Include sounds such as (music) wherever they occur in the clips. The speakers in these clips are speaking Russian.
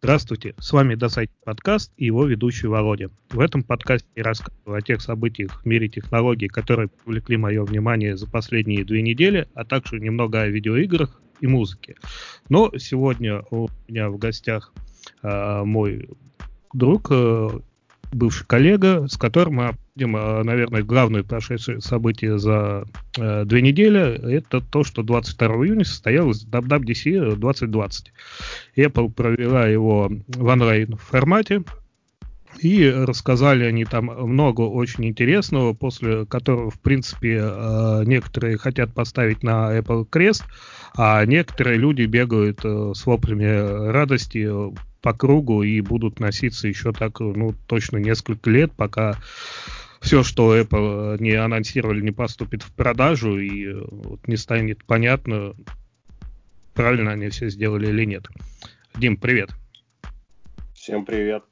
Здравствуйте, с вами Досайт подкаст и его ведущий Володя. В этом подкасте я рассказываю о тех событиях в мире технологий, которые привлекли мое внимание за последние две недели, а также немного о видеоиграх и музыке. Но сегодня у меня в гостях э, мой друг, э, бывший коллега, с которым мы обсудим, э, наверное, главное прошедшее событие за э, две недели. Это то, что 22 июня состоялось WWDC 2020. Apple провела его в онлайн формате. И рассказали они там много очень интересного, после которого, в принципе, э, некоторые хотят поставить на Apple крест, а некоторые люди бегают с воплями радости по кругу и будут носиться еще так, ну, точно несколько лет, пока все, что Apple не анонсировали, не поступит в продажу, и э, вот не станет понятно, правильно они все сделали или нет. Дим, привет. Всем привет.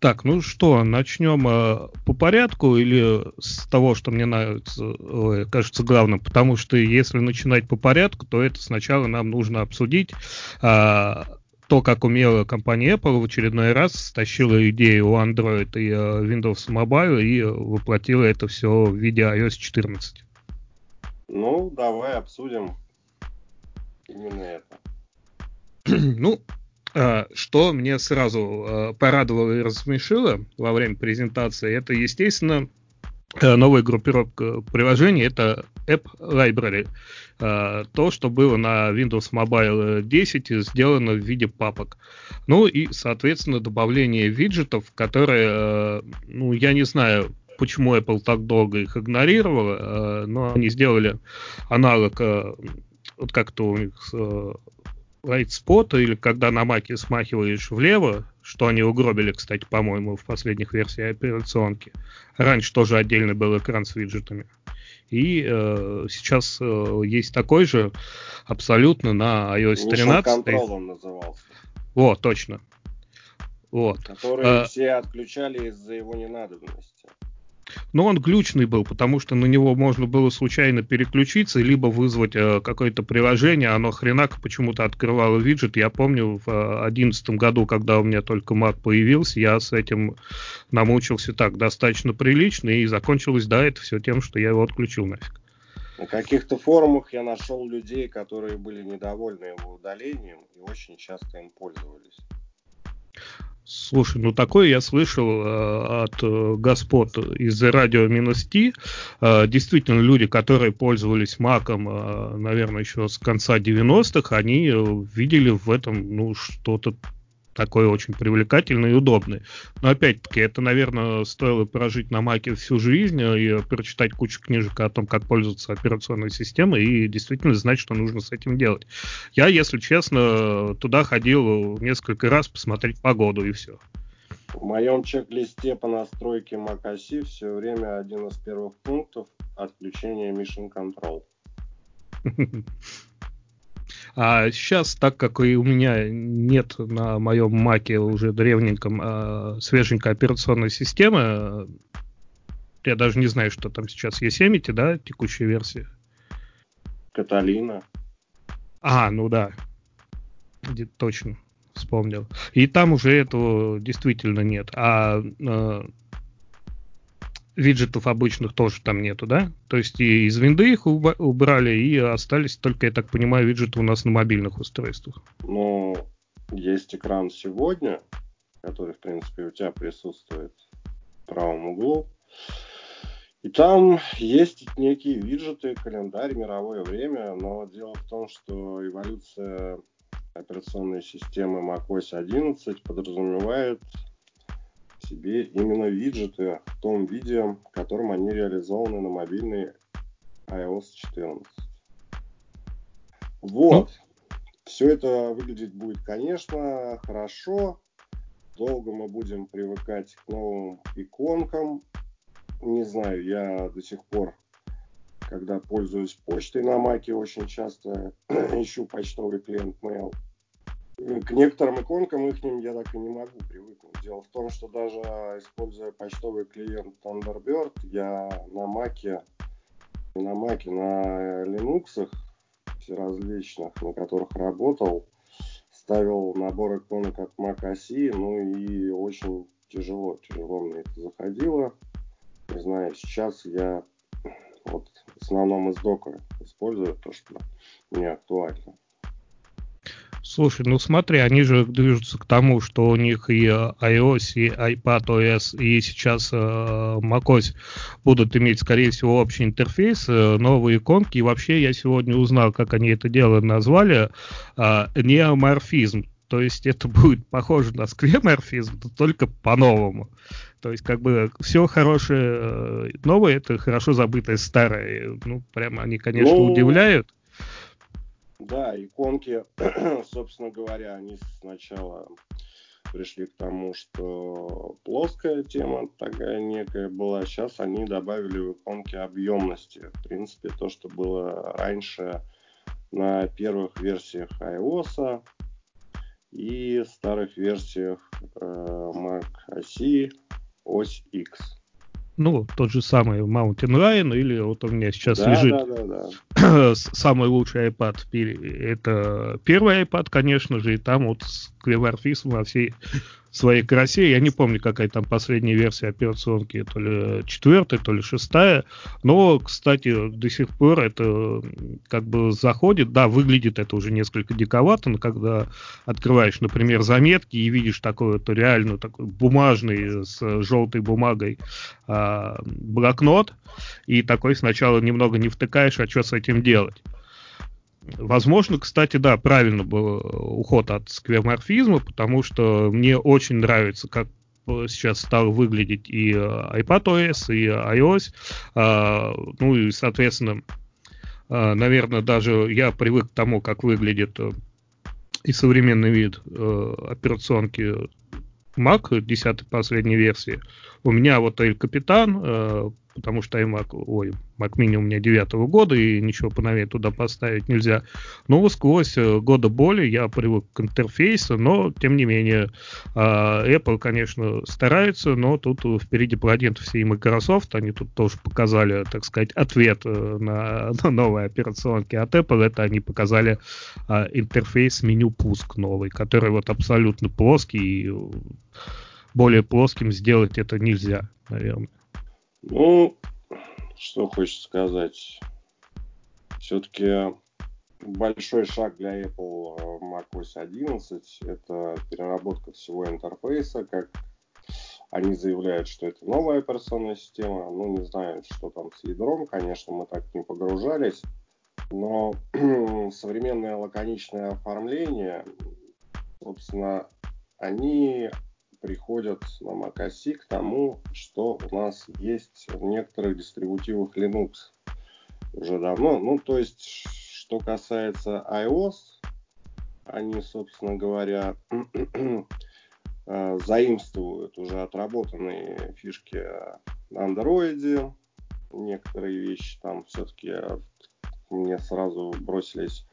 Так, ну что, начнем э, по порядку или с того, что мне нравится, э, кажется главным? Потому что если начинать по порядку, то это сначала нам нужно обсудить э, то, как умела компания Apple в очередной раз стащила идею у Android и uh, Windows Mobile и воплотила это все в виде iOS 14. Ну, давай обсудим именно это. (clears throat) ну, uh, что мне сразу uh, порадовало и рассмешило во время презентации, это, естественно, Э, новая группировка приложений это App Library. Э, то, что было на Windows Mobile 10, сделано в виде папок. Ну и, соответственно, добавление виджетов, которые, э, ну, я не знаю, почему Apple так долго их игнорировала, но они сделали аналог, вот как-то у них right spot, или когда на маке смахиваешь влево, что они угробили, кстати, по-моему, в последних версиях операционки. Раньше тоже отдельный был экран с виджетами. И э, сейчас э, есть такой же абсолютно на iOS 13. Control он назывался. О, точно. Вот. Который а, все отключали из-за его ненадобности. Но он глючный был, потому что на него можно было случайно переключиться, либо вызвать э, какое-то приложение, оно хренак почему-то открывало виджет. Я помню в 2011 э, году, когда у меня только Mac появился, я с этим намучился так достаточно прилично, и закончилось, да, это все тем, что я его отключил нафиг. На каких-то форумах я нашел людей, которые были недовольны его удалением и очень часто им пользовались. Слушай, ну такое я слышал э, от э, господ из радио минус Т. Э, действительно, люди, которые пользовались Маком, э, наверное, еще с конца 90-х, они э, видели в этом ну, что-то такой очень привлекательный и удобный. Но опять-таки, это, наверное, стоило прожить на Маке всю жизнь и прочитать кучу книжек о том, как пользоваться операционной системой и действительно знать, что нужно с этим делать. Я, если честно, туда ходил несколько раз посмотреть погоду и все. В моем чек-листе по настройке macOS все время один из первых пунктов отключение Mission Control. (laughs) А сейчас, так как и у меня нет на моем маке уже древненьком а, свеженькой операционной системы, я даже не знаю, что там сейчас Yosemite, да, текущая версия? Каталина. А, ну да. Точно, вспомнил. И там уже этого действительно нет. А, а виджетов обычных тоже там нету, да? То есть и из винды их убрали, и остались только, я так понимаю, виджеты у нас на мобильных устройствах. Ну, есть экран сегодня, который, в принципе, у тебя присутствует в правом углу. И там есть некие виджеты, календарь, мировое время, но дело в том, что эволюция операционной системы macOS 11 подразумевает себе именно виджеты в том виде, в котором они реализованы на мобильной iOS 14. Вот. Все это выглядеть будет, конечно, хорошо. Долго мы будем привыкать к новым иконкам. Не знаю, я до сих пор, когда пользуюсь почтой на Маке, очень часто (clears throat) ищу почтовый клиент Mail – к некоторым иконкам их я так и не могу привыкнуть. Дело в том, что даже используя почтовый клиент Thunderbird, я на Маке, на Маке, на Linux различных, на которых работал, ставил набор иконок от Mac OS, ну и очень тяжело, тяжело мне это заходило. Не знаю, сейчас я вот в основном из дока использую то, что мне актуально. Слушай, ну смотри, они же движутся к тому, что у них и iOS, и iPadOS, и сейчас э, macOS будут иметь, скорее всего, общий интерфейс, э, новые иконки. И вообще я сегодня узнал, как они это дело назвали, э, неоморфизм. То есть это (laughs) будет похоже на сквеморфизм, только по-новому. То есть как бы все хорошее э, новое, это хорошо забытое старое. Ну, прямо они, конечно, ну... удивляют. Да, иконки, (clears throat) собственно говоря, они сначала пришли к тому, что плоская тема такая некая была. Сейчас они добавили в иконки объемности. В принципе, то, что было раньше на первых версиях iOS и старых версиях э, Mac OS, ось X ну, тот же самый Mountain Lion, или вот у меня сейчас да, лежит да, да, да. (clears throat) самый лучший iPad. Это первый iPad, конечно же, и там вот с клеварфисом во всей своей красе. Я не помню, какая там последняя версия операционки, то ли четвертая, то ли шестая. Но, кстати, до сих пор это как бы заходит. Да, выглядит это уже несколько диковато, но когда открываешь, например, заметки и видишь такой вот реально такой бумажный с желтой бумагой а, блокнот, и такой сначала немного не втыкаешь, а что с этим делать. Возможно, кстати, да, правильно был уход от скверморфизма, потому что мне очень нравится, как сейчас стал выглядеть и iPadOS, и iOS. А, ну и, соответственно, а, наверное, даже я привык к тому, как выглядит э, и современный вид э, операционки Mac 10 последней версии. У меня вот El Capitan э, потому что iMac, ой, Mac Mini у меня девятого года, и ничего поновее туда поставить нельзя. Но сквозь э, года боли я привык к интерфейсу, но, тем не менее, а, Apple, конечно, старается, но тут впереди паладинов все и Microsoft, они тут тоже показали, так сказать, ответ э, на, (laughs) на новые операционки от Apple, это они показали а, интерфейс меню пуск новый, который вот абсолютно плоский, и более плоским сделать это нельзя, наверное. Ну, что хочется сказать. Все-таки большой шаг для Apple macOS 11 – это переработка всего интерфейса, как они заявляют, что это новая операционная система. Ну, не знаю, что там с ядром, конечно, мы так не погружались. Но (clears throat) современное лаконичное оформление, собственно, они приходят на macOS к тому, что у нас есть в некоторых дистрибутивах Linux уже давно. Ну, то есть, что касается iOS, они, собственно говоря, (clears throat) э, заимствуют уже отработанные фишки на андроиде. Некоторые вещи там все-таки мне сразу бросились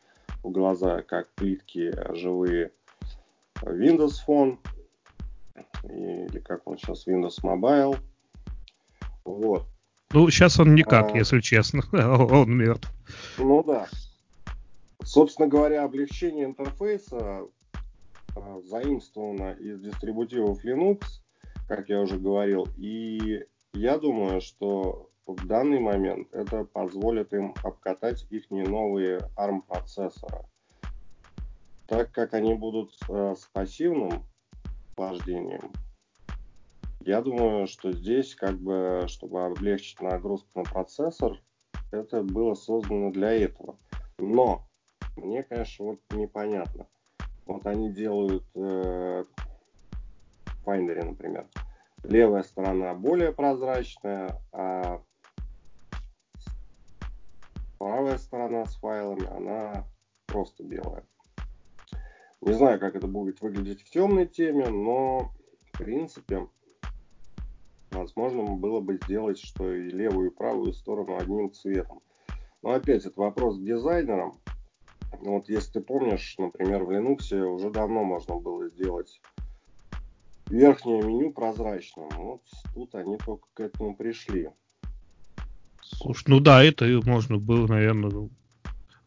в глаза, как плитки живые Windows Phone или как он сейчас, Windows Mobile. Вот. Ну, сейчас он никак, а, если честно. (laughs) он мертв. Ну да. Собственно говоря, облегчение интерфейса а, заимствовано из дистрибутивов Linux, как я уже говорил, и я думаю, что в данный момент это позволит им обкатать их не новые ARM процессоры. Так как они будут э, с пассивным охлаждением. Я думаю, что здесь, как бы, чтобы облегчить нагрузку на процессор, это было создано для этого. Но мне, конечно, вот непонятно. Вот они делают э, в Finder, например. Левая сторона более прозрачная, а правая сторона с файлами, она просто белая. Не знаю, как это будет выглядеть в темной теме, но в принципе возможно было бы сделать, что и левую, и правую сторону одним цветом. Но опять это вопрос к дизайнерам. Вот если ты помнишь, например, в Linux уже давно можно было сделать верхнее меню прозрачным. Вот тут они только к этому пришли. Слушай, ну да, это можно было, наверное,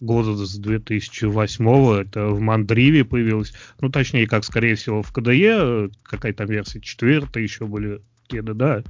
года с 2008 это в Мандриве появилось, ну, точнее, как, скорее всего, в КДЕ, какая то версия, четвертая еще были кеды, да.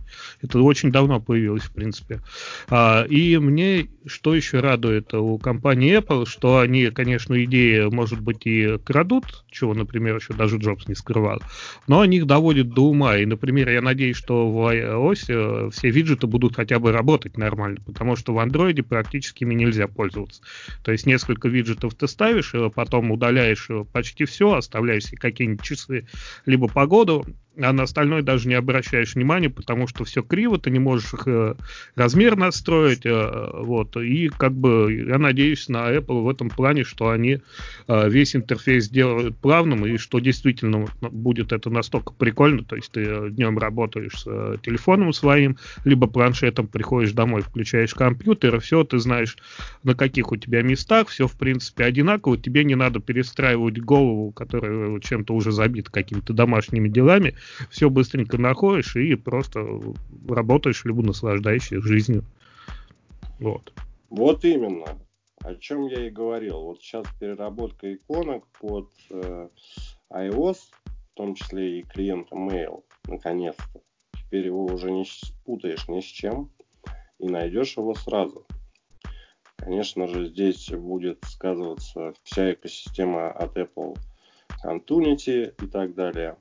Это очень давно появилось, в принципе. А, и мне что еще радует у компании Apple, что они, конечно, идеи, может быть, и крадут, чего, например, еще даже Джобс не скрывал, но они их доводят до ума. И, например, я надеюсь, что в iOS э, все виджеты будут хотя бы работать нормально, потому что в Android практически ими нельзя пользоваться. То есть несколько виджетов ты ставишь, э, потом удаляешь э, почти все, оставляешь какие-нибудь часы, либо погоду, а на остальное даже не обращаешь внимания, потому что все криво, ты не можешь их э, размер настроить, э, вот, и как бы я надеюсь на Apple в этом плане, что они э, весь интерфейс делают плавным, и что действительно будет это настолько прикольно, то есть ты днем работаешь с э, телефоном своим, либо планшетом, приходишь домой, включаешь компьютер, и все, ты знаешь, на каких у тебя местах, все, в принципе, одинаково, тебе не надо перестраивать голову, которая чем-то уже забита какими-то домашними делами, все быстренько находишь и просто работаешь, либо наслаждаешься жизнью. Вот. Вот именно. О чем я и говорил. Вот сейчас переработка иконок под э, iOS, в том числе и клиента Mail, наконец-то. Теперь его уже не спутаешь ни с чем и найдешь его сразу. Конечно же, здесь будет сказываться вся экосистема от Apple Antunity и так далее.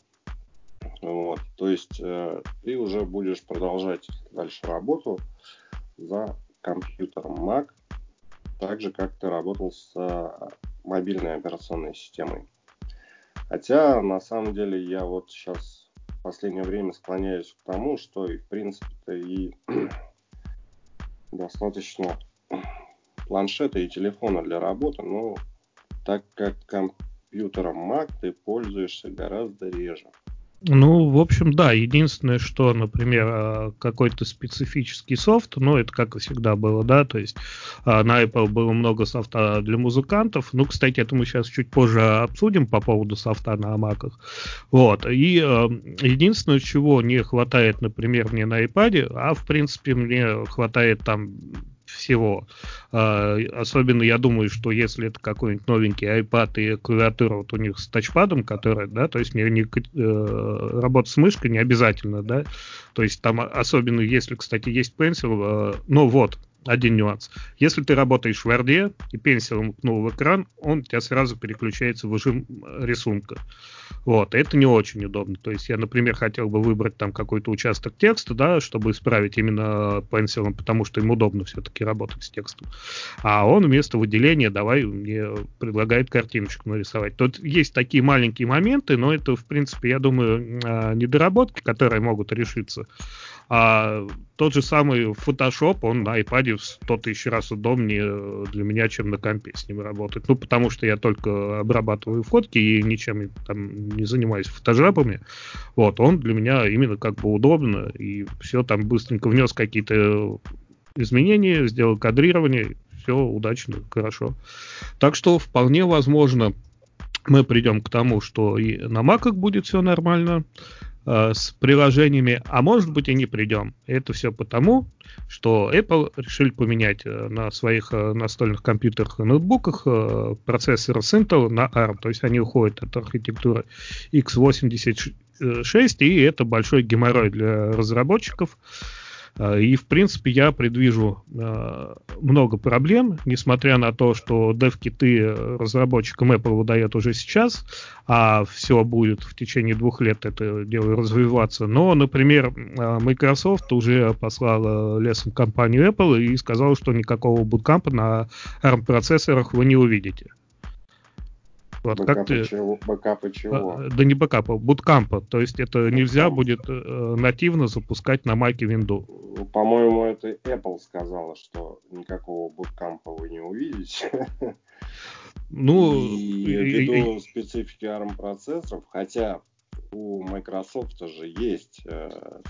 Вот. То есть э, ты уже будешь продолжать дальше работу за компьютером Mac, так же, как ты работал с э, мобильной операционной системой. Хотя, на самом деле, я вот сейчас в последнее время склоняюсь к тому, что и, в принципе-то, и (clears throat) достаточно планшета и телефона для работы, но так как компьютером Mac ты пользуешься гораздо реже. Ну, в общем, да. Единственное, что, например, а, какой-то специфический софт, ну, это как и всегда было, да, то есть а, на Apple было много софта для музыкантов. Ну, кстати, это мы сейчас чуть позже обсудим по поводу софта на маках. Вот. И а, единственное, чего не хватает, например, мне на iPad, а, в принципе, мне хватает там всего. А, особенно я думаю, что если это какой-нибудь новенький iPad и клавиатура вот у них с тачпадом, которая, да, то есть мне не, э, работа с мышкой не обязательно, да, то есть там особенно если, кстати, есть Pencil, э, ну вот, один нюанс. Если ты работаешь в Word и пенсилом ткнул в экран, он у тебя сразу переключается в режим рисунка. Вот, это не очень удобно. То есть я, например, хотел бы выбрать там какой-то участок текста, да, чтобы исправить именно пенсилом, потому что им удобно все-таки работать с текстом. А он вместо выделения давай мне предлагает картиночку нарисовать. Тут есть такие маленькие моменты, но это, в принципе, я думаю, а, недоработки, которые могут решиться. А тот же самый Photoshop, он на iPad в 100 тысяч раз удобнее для меня, чем на компе с ним работать. Ну, потому что я только обрабатываю фотки и ничем там не занимаюсь фотожабами. Вот, он для меня именно как бы удобно, и все там быстренько внес какие-то изменения, сделал кадрирование, все удачно, хорошо. Так что вполне возможно, мы придем к тому, что и на маках будет все нормально, Э, с приложениями, а может быть и не придем. Это все потому, что Apple решили поменять э, на своих э, настольных компьютерах и ноутбуках процессоры с Intel на ARM, то есть они уходят от архитектуры x86, и это большой геморрой для разработчиков. И, в принципе, я предвижу э, много проблем, несмотря на то, что dev-киты разработчикам Apple выдает уже сейчас, а все будет в течение двух лет это дело развиваться. Но, например, э, Microsoft уже послала лесом компанию Apple и сказала, что никакого буткампа на ARM-процессорах вы не увидите. Вот, бэкапы как ты... чего? Бэкапы чего? А, да не бэкапа, буткампа. То есть это Bootcamp. нельзя будет э, нативно запускать на Mac Windows. По-моему, это Apple сказала, что никакого буткампа вы не увидите. Ну, и ввиду и... специфики ARM процессоров, хотя у Microsoft же есть, э,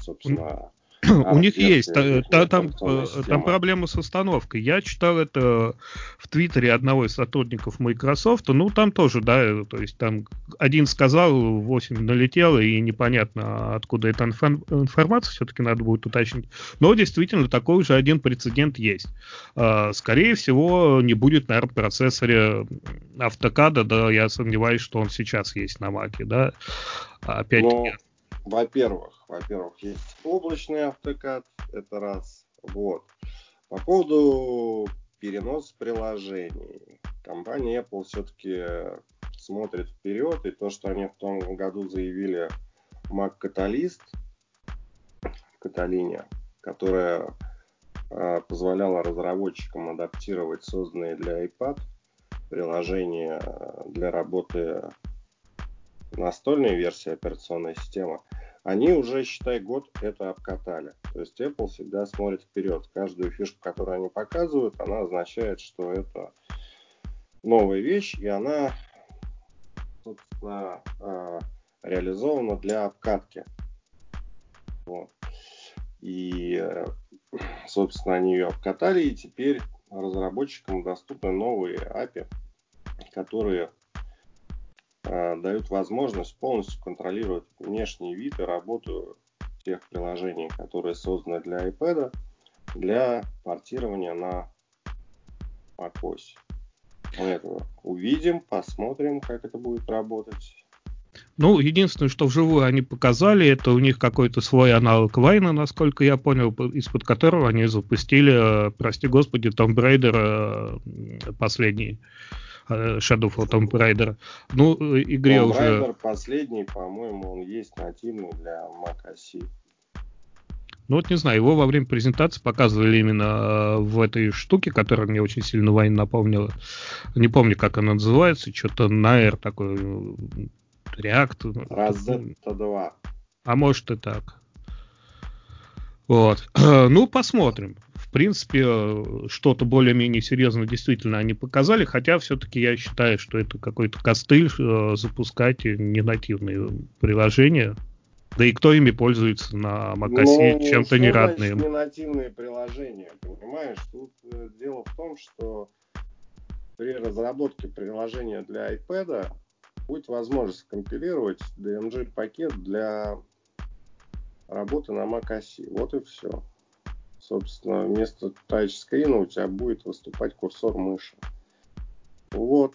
собственно, У них есть, та, та, там, э, там проблема с установкой. Я читал это в Твиттере одного из сотрудников Microsoft, ну там тоже, да, то есть там один сказал, 8 налетело, и непонятно, откуда эта информация, все-таки надо будет уточнить. Но действительно, такой же один прецедент есть. А, скорее всего, не будет, наверное, процессоре автокада, да, я сомневаюсь, что он сейчас есть на Маке, да. Опять-таки, во-первых, во-первых, есть облачный автокад, это раз. Вот. По поводу перенос приложений. Компания Apple все-таки смотрит вперед, и то, что они в том году заявили Mac Catalyst Каталине, которая э, позволяла разработчикам адаптировать созданные для iPad приложения для работы настольной версии операционной системы, они уже, считай, год это обкатали. То есть Apple всегда смотрит вперед. Каждую фишку, которую они показывают, она означает, что это новая вещь, и она, собственно, а, реализована для обкатки. Вот. И, собственно, они ее обкатали, и теперь разработчикам доступны новые API, которые дают возможность полностью контролировать внешний вид и работу тех приложений, которые созданы для iPad, для портирования на macOS. Мы это увидим, посмотрим, как это будет работать. Ну, единственное, что вживую они показали, это у них какой-то свой аналог Вайна, насколько я понял, из-под которого они запустили, э, прости господи, Tomb Raider э, последний. Э, Shadow of Tomb Raider. Ну, э, игре Tomb уже... Raider последний, по-моему, он есть нативный для Mac OS. Ну вот не знаю, его во время презентации показывали именно э, в этой штуке, которая мне очень сильно Вайн напомнила. Не помню, как она называется, что-то на R такой React. Rosetta 2. А может и так. Вот. (clears throat) Ну, посмотрим принципе, что-то более-менее серьезное действительно они показали, хотя все-таки я считаю, что это какой-то костыль э, запускать ненативные приложения. Да и кто ими пользуется на macOS ну, чем-то не родным. ненативные приложения, понимаешь? Тут э, дело в том, что при разработке приложения для iPad будет возможность компилировать DMG-пакет для работы на macOS. Вот и все собственно, вместо тачскрина у тебя будет выступать курсор мыши. Вот.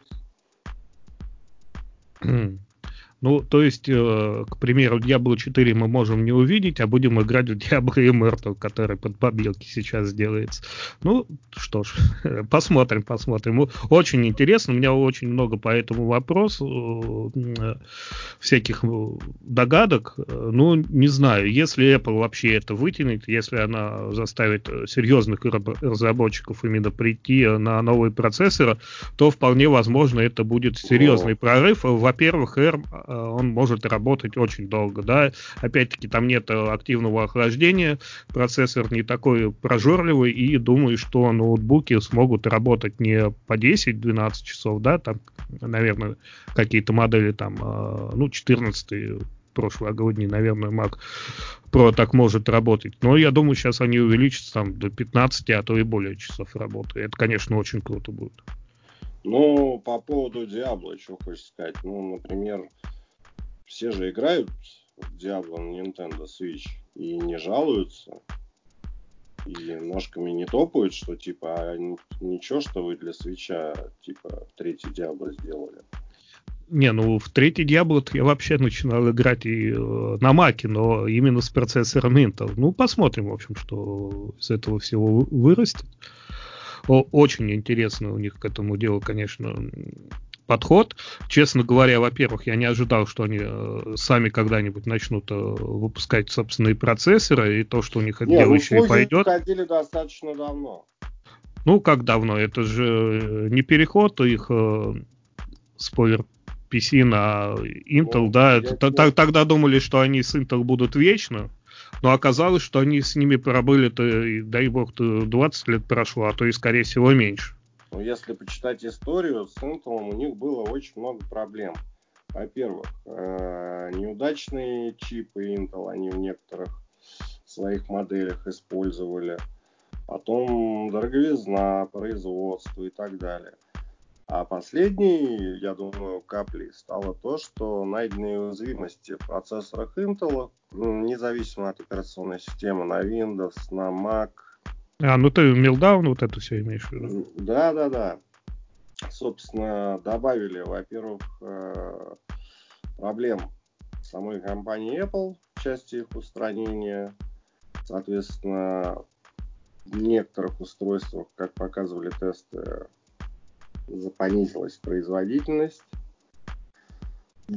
(clears throat) Ну, то есть, э, к примеру, Diablo 4 мы можем не увидеть, а будем играть в Diablo Immortal, который под побелки сейчас делается. Ну, что ж, (laughs) посмотрим, посмотрим. Очень интересно, у меня очень много по этому вопросу э, всяких э, догадок. Ну, не знаю, если Apple вообще это вытянет, если она заставит серьезных разработчиков именно прийти на новые процессоры, то вполне возможно это будет серьезный прорыв. Во-первых, ARM Э, он может работать очень долго, да. Опять-таки там нет активного охлаждения, процессор не такой прожорливый, и думаю, что ноутбуки смогут работать не по 10-12 часов, да, там, наверное, какие-то модели там, э, ну, 14 прошлогодний, наверное, Mac Pro так может работать. Но я думаю, сейчас они увеличатся там до 15, а то и более часов работы. Это, конечно, очень круто будет. Ну, по поводу Diablo, что хочешь сказать. Ну, например, все же играют в Diablo на Nintendo Switch и не жалуются. И ножками не топают, что типа, а ничего, что вы для свеча, типа, третий Diablo сделали. Не, ну в третий Diablo я вообще начинал играть и э, на Маке, но именно с процессором Intel. Ну, посмотрим, в общем, что из этого всего вырастет. Очень интересно у них к этому делу, конечно, подход. Честно говоря, во-первых, я не ожидал, что они э, сами когда-нибудь начнут э, выпускать собственные процессоры, и то, что у них это дело ну, еще и пойдет. Ходили достаточно давно. Ну, как давно? Это же э, не переход их спойлер PC на Intel, ну, да? Тогда думали, что они с Intel будут вечно. Но оказалось, что они с ними пробыли-то, дай бог, 20 лет прошло, а то и, скорее всего, меньше. Но если почитать историю, с Intel у них было очень много проблем. Во-первых, э, неудачные чипы Intel, они в некоторых своих моделях использовали. Потом дороговизна, производство и так далее. А последней, я думаю, каплей стало то, что найденные уязвимости в процессорах Intel, независимо от операционной системы, на Windows, на Mac. А, ну ты Meltdown вот это все имеешь в виду? Да, да, да. Собственно, добавили, во-первых, э, проблем самой компании Apple части их устранения. Соответственно, в некоторых устройствах, как показывали тесты, понизилась производительность.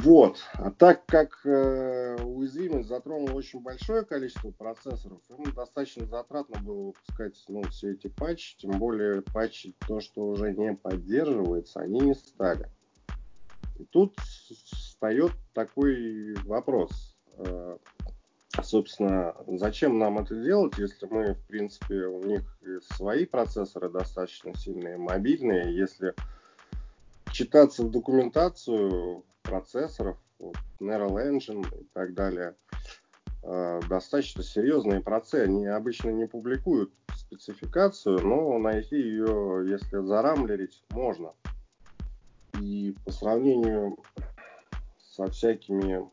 Вот. А так как э, уязвимость затронула очень большое количество процессоров, им достаточно затратно было выпускать ну, все эти патчи, тем более патчи, то, что уже не поддерживается, они не стали. И тут встает такой вопрос. Э, собственно, зачем нам это делать, если мы, в принципе, у них свои процессоры достаточно сильные, мобильные, если читаться в документацию процессоров, вот, Neural Engine и так далее, э, достаточно серьезные процессы. Они обычно не публикуют спецификацию, но найти ее, если зарамлерить, можно. И по сравнению со всякими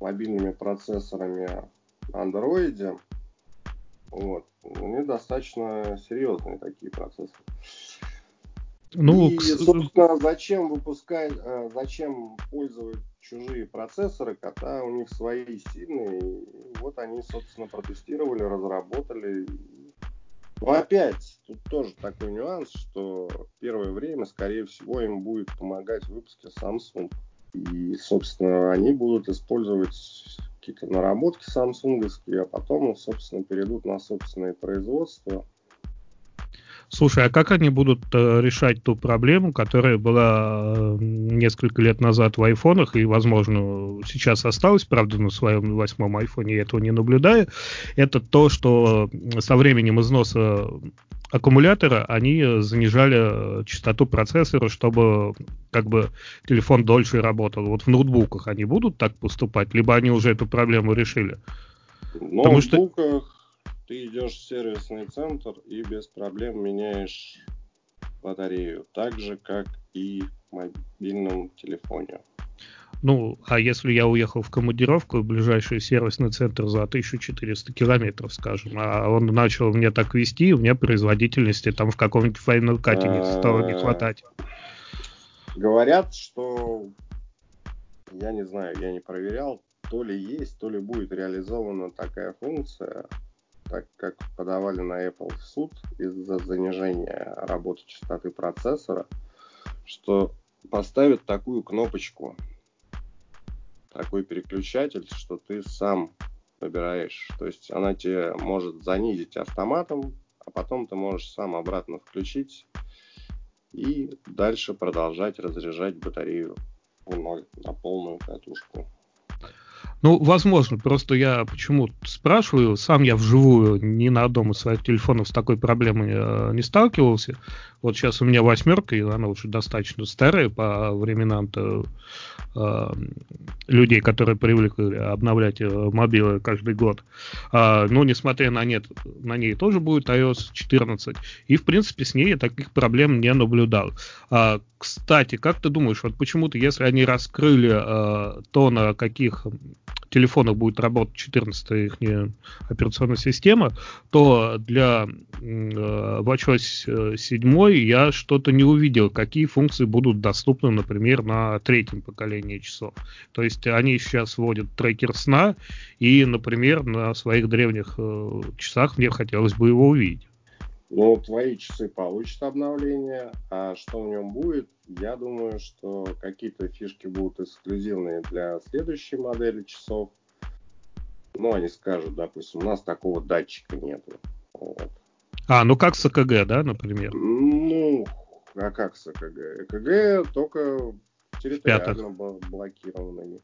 мобильными процессорами Android, вот, они достаточно серьезные такие процессоры. Ну, и, собственно, зачем выпускать, э, зачем пользовать чужие процессоры, когда у них свои сильные. И вот они, собственно, протестировали, разработали. Но опять, тут тоже такой нюанс, что первое время, скорее всего, им будет помогать в выпуске Samsung. И, собственно, они будут использовать какие-то наработки самсунговские, а потом, собственно, перейдут на собственное производство. Слушай, а как они будут э, решать ту проблему, которая была э, несколько лет назад в айфонах и, возможно, сейчас осталась, правда, на своем восьмом айфоне я этого не наблюдаю, это то, что со временем износа аккумулятора они занижали э, частоту процессора, чтобы как бы телефон дольше работал. Вот в ноутбуках они будут так поступать, либо они уже эту проблему решили? В Потому ноутбуках что... ты идешь в сервисный центр и без проблем меняешь батарею, так же как и в мобильном телефоне. Ну, а если я уехал в командировку в ближайший сервисный центр за 1400 километров, скажем, а он начал мне так вести, у меня производительности там в каком-нибудь Final Cut стало не хватать. Говорят, что я не знаю, я не проверял, то ли есть, то ли будет реализована такая функция, так как подавали на Apple в суд из-за занижения работы частоты процессора, что поставят такую кнопочку такой переключатель, что ты сам выбираешь. То есть она тебе может занизить автоматом, а потом ты можешь сам обратно включить и дальше продолжать разряжать батарею в ноль на полную катушку. Ну, возможно, просто я почему спрашиваю, сам я вживую ни на одном из своих телефонов с такой проблемой э, не сталкивался. Вот сейчас у меня восьмерка, и она уже достаточно старая по временам-то э, людей, которые привыкли обновлять э, мобилы каждый год. А, но несмотря на нет, на ней тоже будет iOS 14. И, в принципе, с ней я таких проблем не наблюдал. А, кстати, как ты думаешь, вот почему-то, если они раскрыли э, то, на каких телефонах будет работать 14 их операционная система, то для э, WatchOS 7 я что-то не увидел, какие функции будут доступны, например, на третьем поколении часов. То есть они сейчас вводят трекер сна, и, например, на своих древних э, часах мне хотелось бы его увидеть. Ну, твои часы получат обновление, а что в нем будет, я думаю, что какие-то фишки будут эксклюзивные для следующей модели часов. Ну, они скажут, допустим, у нас такого датчика нету. Вот. А, ну как с АКГ, да, например? Ну, а как с АКГ? АКГ только территориально блокированными.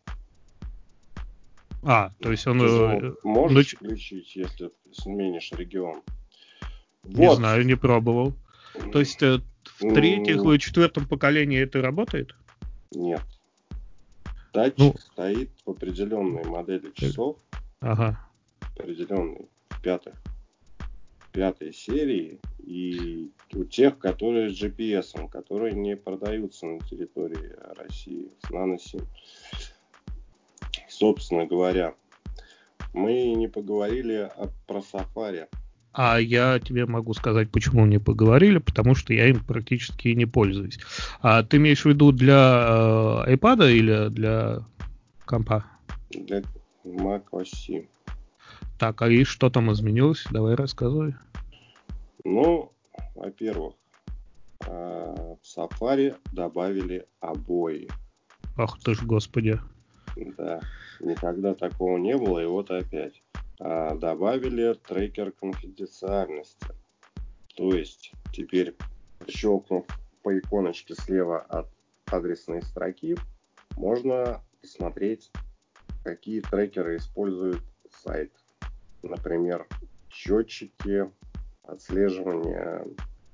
А, то есть он... Ты можешь ну... включить, если сменишь регион? Не вот. знаю, не пробовал. То есть э, в третьих и четвертом поколении это работает? Нет. Датчик ну, стоит в определенной модели часов. Ага. определенный в пятых, пятой серии и у тех, которые с GPS, которые не продаются на территории России с наносим. Собственно говоря, мы не поговорили про Safari. А я тебе могу сказать, почему не поговорили, потому что я им практически не пользуюсь. А ты имеешь в виду для э, iPad или для компа? Для Mac OS. Так, а и что там изменилось? Давай рассказывай. Ну, во-первых, э, в Safari добавили обои. Ах ты ж, господи. Да, никогда такого не было, и вот опять. А, добавили трекер конфиденциальности. То есть теперь, щелкнув по иконочке слева от адресной строки, можно посмотреть, какие трекеры использует сайт. Например, счетчики, отслеживание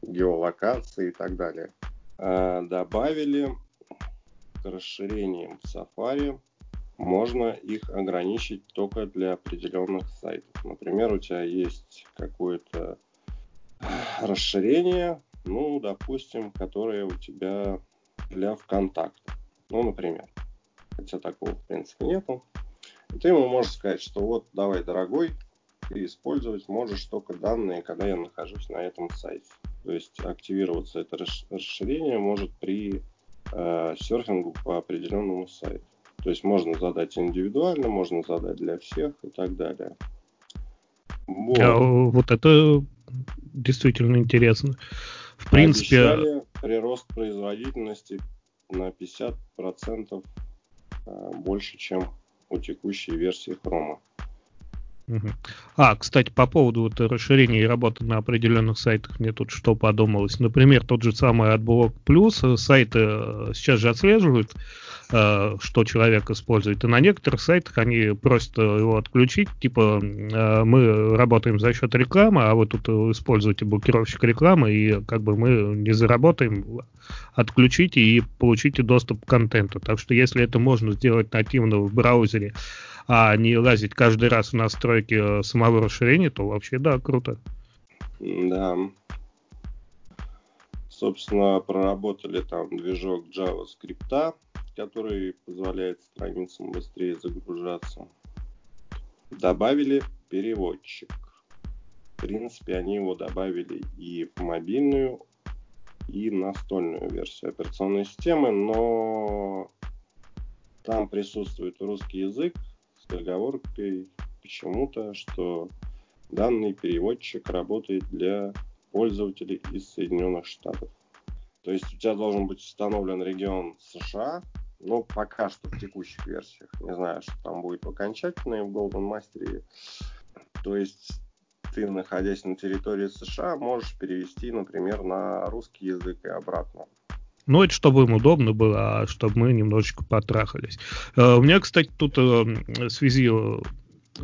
геолокации и так далее. А, добавили к расширениям в Safari можно их ограничить только для определенных сайтов. Например, у тебя есть какое-то расширение, ну, допустим, которое у тебя для ВКонтакта. Ну, например. Хотя такого, в принципе, нету. И ты ему можешь сказать, что вот, давай, дорогой, ты использовать можешь только данные, когда я нахожусь на этом сайте. То есть активироваться это расширение может при э, серфингу по определенному сайту. То есть можно задать индивидуально, можно задать для всех и так далее. Вот, а, вот это действительно интересно. В принципе... Обещали прирост производительности на 50% а, больше, чем у текущей версии Chrome. А, кстати, по поводу вот расширения и работы на определенных сайтах, мне тут что подумалось. Например, тот же самый AdBlock Plus, сайты э, сейчас же отслеживают, э, что человек использует. И на некоторых сайтах они просят его отключить, типа э, мы работаем за счет рекламы, а вы тут используете блокировщик рекламы, и как бы мы не заработаем, отключите и получите доступ к контенту. Так что если это можно сделать нативно в браузере, а не лазить каждый раз в настройки э, самого расширения, то вообще да, круто. Да. Собственно, проработали там движок JavaScript, который позволяет страницам быстрее загружаться. Добавили переводчик. В принципе, они его добавили и в мобильную, и настольную версию операционной системы, но там присутствует русский язык, с оговоркой почему-то, что данный переводчик работает для пользователей из Соединенных Штатов. То есть у тебя должен быть установлен регион США, но пока что в текущих версиях. Не знаю, что там будет в окончательной в Golden Master. То есть ты, находясь на территории США, можешь перевести, например, на русский язык и обратно. Ну, это чтобы им удобно было, а чтобы мы немножечко потрахались. Uh, у меня, кстати, тут uh, в связи э,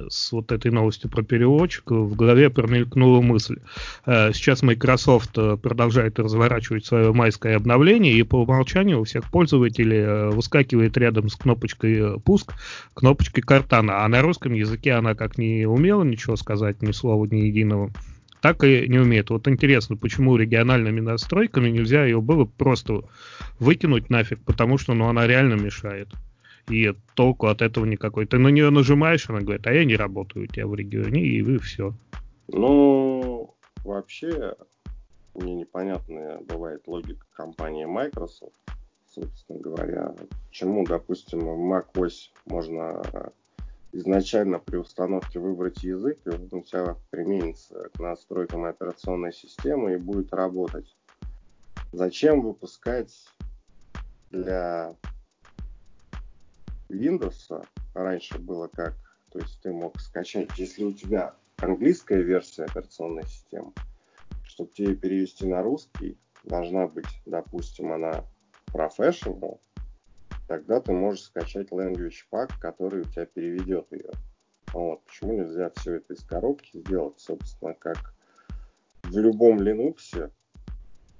с вот этой новостью про переводчик в голове промелькнула мысль. Сейчас Microsoft продолжает разворачивать свое майское обновление, и по умолчанию у всех пользователей выскакивает рядом с кнопочкой «Пуск» кнопочкой Картана, а на русском языке она как не умела ничего сказать, ни слова, ни единого так и не умеет. Вот интересно, почему региональными настройками нельзя ее было просто выкинуть нафиг, потому что ну, она реально мешает. И толку от этого никакой. Ты на нее нажимаешь, она говорит, а я не работаю у тебя в регионе, и вы все. Ну, вообще, мне непонятная бывает логика компании Microsoft, собственно говоря. Почему, допустим, в macOS можно изначально при установке выбрать язык, и он у тебя применится к настройкам операционной системы и будет работать. Зачем выпускать для Windows? Раньше было как? То есть ты мог скачать, если у тебя английская версия операционной системы, чтобы тебе перевести на русский, должна быть, допустим, она professional, тогда ты можешь скачать language pack, который у тебя переведет ее. Вот. Почему нельзя все это из коробки сделать, собственно, как в любом Linux,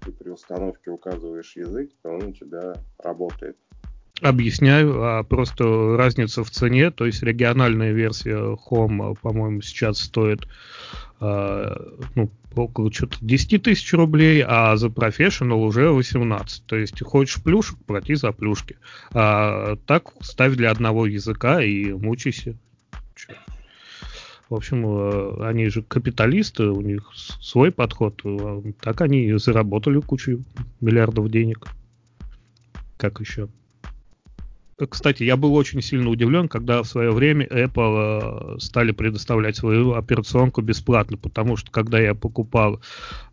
ты при установке указываешь язык, то он у тебя работает. Объясняю, а просто разница в цене, то есть региональная версия Home, по-моему, сейчас стоит ну, около что-то 10 тысяч рублей, а за Professional уже 18. То есть хочешь плюшек, плати за плюшки. А так ставь для одного языка и мучайся. В общем, э, они же капиталисты, у них свой подход. Э, так они заработали кучу миллиардов денег. Как еще? Кстати, я был очень сильно удивлен, когда в свое время Apple э, стали предоставлять свою операционку бесплатно, потому что когда я покупал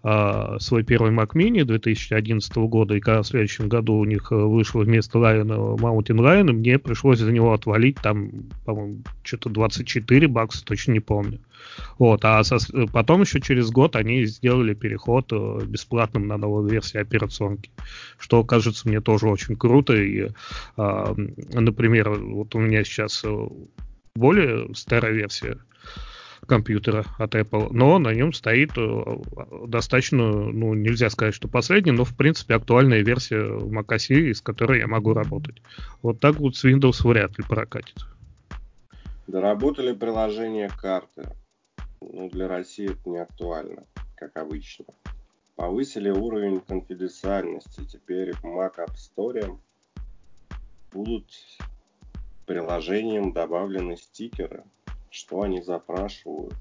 э, свой первый Mac Mini 2011 года, и когда в следующем году у них э, вышло вместо Lion Mountain Lion, мне пришлось за него отвалить там, по-моему, что-то 24 бакса, точно не помню. Вот, а со, потом еще через год они сделали переход э, бесплатным на новую версию операционки, что кажется мне тоже очень круто. И, э, например, вот у меня сейчас э, более старая версия компьютера от Apple, но на нем стоит э, достаточно, ну, нельзя сказать, что последняя, но, в принципе, актуальная версия macOS, с которой я могу работать. Вот так вот с Windows вряд ли прокатит. Доработали приложение карты ну, для России это не актуально, как обычно. Повысили уровень конфиденциальности. Теперь в Mac App Store будут приложением добавлены стикеры, что они запрашивают.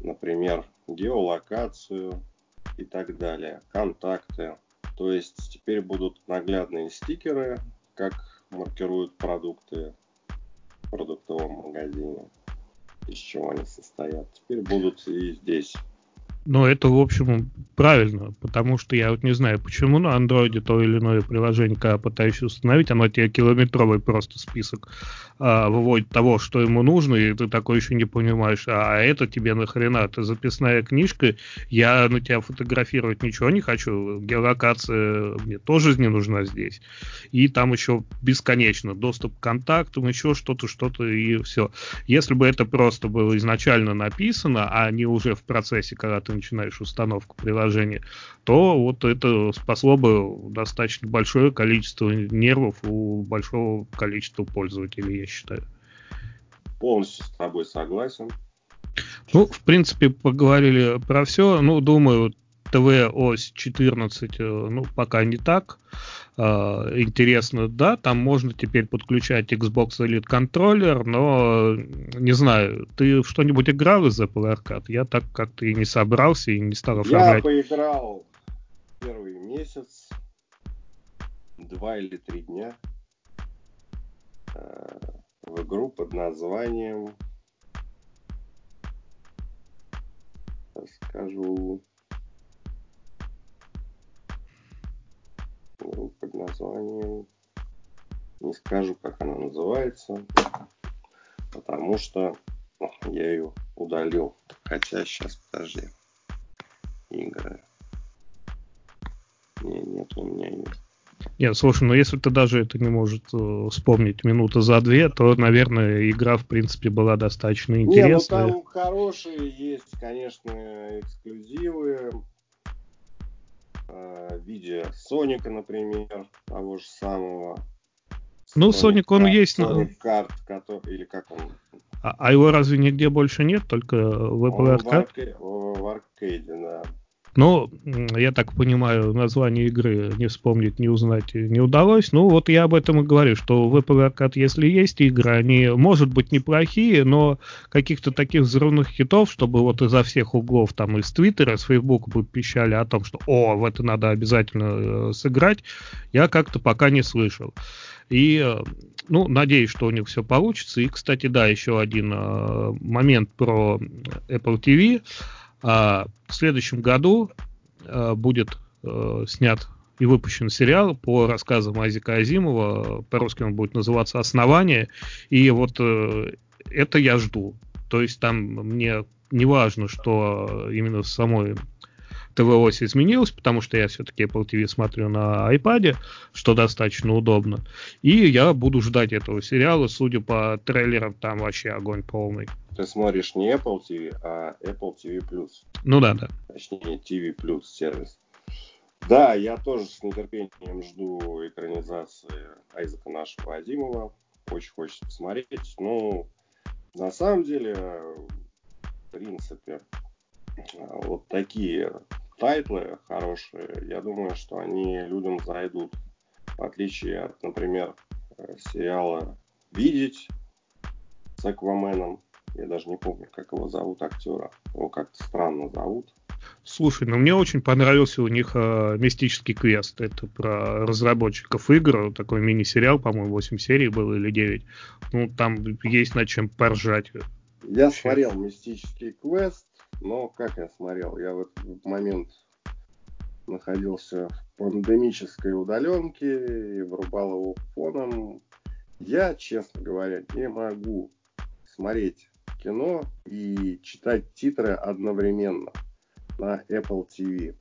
Например, геолокацию и так далее, контакты. То есть теперь будут наглядные стикеры, как маркируют продукты в продуктовом магазине из чего они состоят. Теперь будут и здесь. Ну, это, в общем, правильно, потому что я вот не знаю, почему на андроиде то или иное приложение, когда пытаешься установить, оно тебе километровый просто список а, выводит того, что ему нужно, и ты такой еще не понимаешь, а это тебе нахрена, это записная книжка, я на тебя фотографировать ничего не хочу, геолокация мне тоже не нужна здесь. И там еще бесконечно доступ к контактам, еще что-то, что-то и все. Если бы это просто было изначально написано, а не уже в процессе, когда ты начинаешь установку приложения, то вот это спасло бы достаточно большое количество нервов у большого количества пользователей, я считаю. Полностью с тобой согласен. Ну, в принципе, поговорили про все. Ну, думаю, ТВ ось 14, э, ну, пока не так. Uh, интересно, да, там можно теперь подключать Xbox Elite контроллер, но не знаю, ты что-нибудь играл из Apple Arcade? Я так как-то и не собрался и не стал оформлять. Я поиграл первый месяц, два или три дня uh, в игру под названием скажу названием не скажу, как она называется, потому что я ее удалил. Хотя сейчас, подожди, игры. Не, нет у меня ее. Нет, слушай, ну если ты даже это не может э, вспомнить минуты за две, то, наверное, игра, в принципе, была достаточно интересная. Не, ну там хорошие есть, конечно, эксклюзивы. В виде Соника, например, того же самого. Ну, Sonic, он есть... Sonic Card, который, или как он? А, а его разве нигде больше нет, только в Apple Arcade? В аркейде, да. Ну, я так понимаю, название игры не вспомнить, не узнать не удалось. Ну, вот я об этом и говорю, что в Apple Arcade, если есть игры, они, может быть, неплохие, но каких-то таких взрывных хитов, чтобы вот изо всех углов, там, из Твиттера, с Фейсбука бы пищали о том, что, о, в это надо обязательно э, сыграть, я как-то пока не слышал. И, э, ну, надеюсь, что у них все получится. И, кстати, да, еще один э, момент про Apple TV. А в следующем году а, будет а, снят и выпущен сериал по рассказам Азика Азимова. По-русски он будет называться «Основание». И вот э, это я жду. То есть там мне не важно, что именно самой ТВ-ось изменилась, потому что я все-таки Apple TV смотрю на iPad, что достаточно удобно. И я буду ждать этого сериала, судя по трейлерам, там вообще огонь полный. Ты смотришь не Apple TV, а Apple TV+. Ну да, да. Точнее, TV Plus сервис. Да, я тоже с нетерпением жду экранизации Айзека нашего Азимова. Очень хочется посмотреть. Ну, на самом деле, в принципе, вот такие тайтлы хорошие, я думаю, что они людям зайдут. В отличие от, например, сериала «Видеть» с Акваменом. Я даже не помню, как его зовут актера. Его как-то странно зовут. Слушай, ну мне очень понравился у них э, «Мистический квест». Это про разработчиков игр. Такой мини-сериал, по-моему, 8 серий было или 9. Ну, там есть над чем поржать. Я Вообще. смотрел «Мистический квест», но как я смотрел? Я в этот момент находился в пандемической удаленке и врубал его фоном. Я, честно говоря, не могу смотреть кино и читать титры одновременно на Apple TV.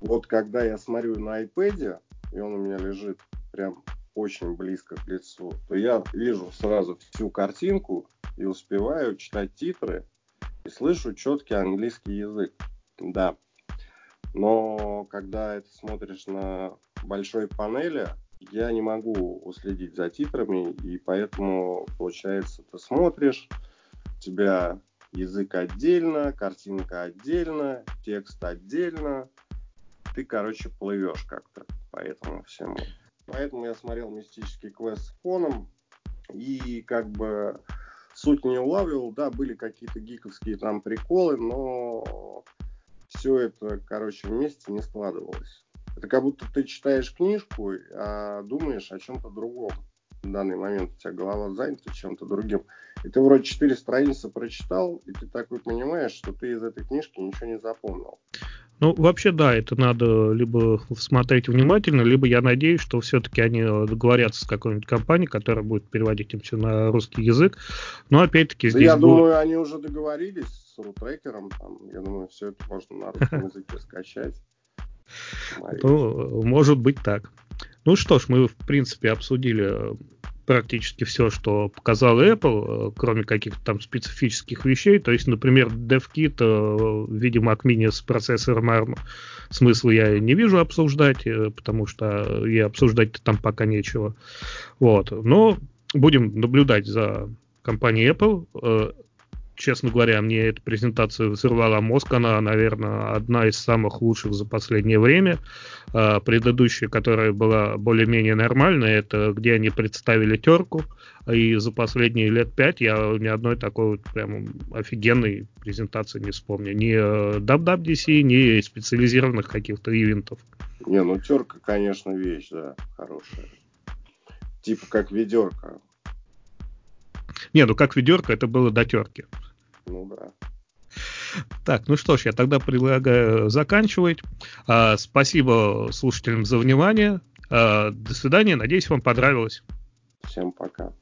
Вот когда я смотрю на iPad, и он у меня лежит прям очень близко к лицу, то я вижу сразу всю картинку и успеваю читать титры и слышу четкий английский язык. Да. Но когда это смотришь на большой панели, я не могу уследить за титрами, и поэтому, получается, ты смотришь, у тебя язык отдельно, картинка отдельно, текст отдельно. Ты, короче, плывешь как-то по этому всему. Поэтому я смотрел мистический квест с фоном, и как бы суть не улавливал. Да, были какие-то гиковские там приколы, но все это, короче, вместе не складывалось. Это как будто ты читаешь книжку, а думаешь о чем-то другом. В данный момент у тебя голова занята чем-то другим. И ты вроде четыре страницы прочитал, и ты такой понимаешь, что ты из этой книжки ничего не запомнил. Ну, вообще, да, это надо либо смотреть внимательно, либо я надеюсь, что все-таки они договорятся с какой-нибудь компанией, которая будет переводить им все на русский язык. Но опять-таки да здесь... Я будет... думаю, они уже договорились с рутрекером. Там, я думаю, все это можно на русском языке скачать. Ну, может быть так. Ну что ж, мы, в принципе, обсудили практически все, что показал Apple, э, кроме каких-то там специфических вещей. То есть, например, DevKit э, в виде Mac Mini с процессором ARM смысла я не вижу обсуждать, э, потому что и обсуждать там пока нечего. Вот. Но будем наблюдать за компанией Apple честно говоря, мне эта презентация взорвала мозг. Она, наверное, одна из самых лучших за последнее время. А, предыдущая, которая была более-менее нормальная, это где они представили терку. И за последние лет пять я ни одной такой вот прям офигенной презентации не вспомню. Ни WWDC, ни специализированных каких-то ивентов. Не, ну терка, конечно, вещь, да, хорошая. Типа как ведерко. Не, ну как ведерко, это было до терки. Ну да. Так, ну что ж, я тогда предлагаю заканчивать. А, спасибо слушателям за внимание. А, до свидания. Надеюсь, вам понравилось. Всем пока.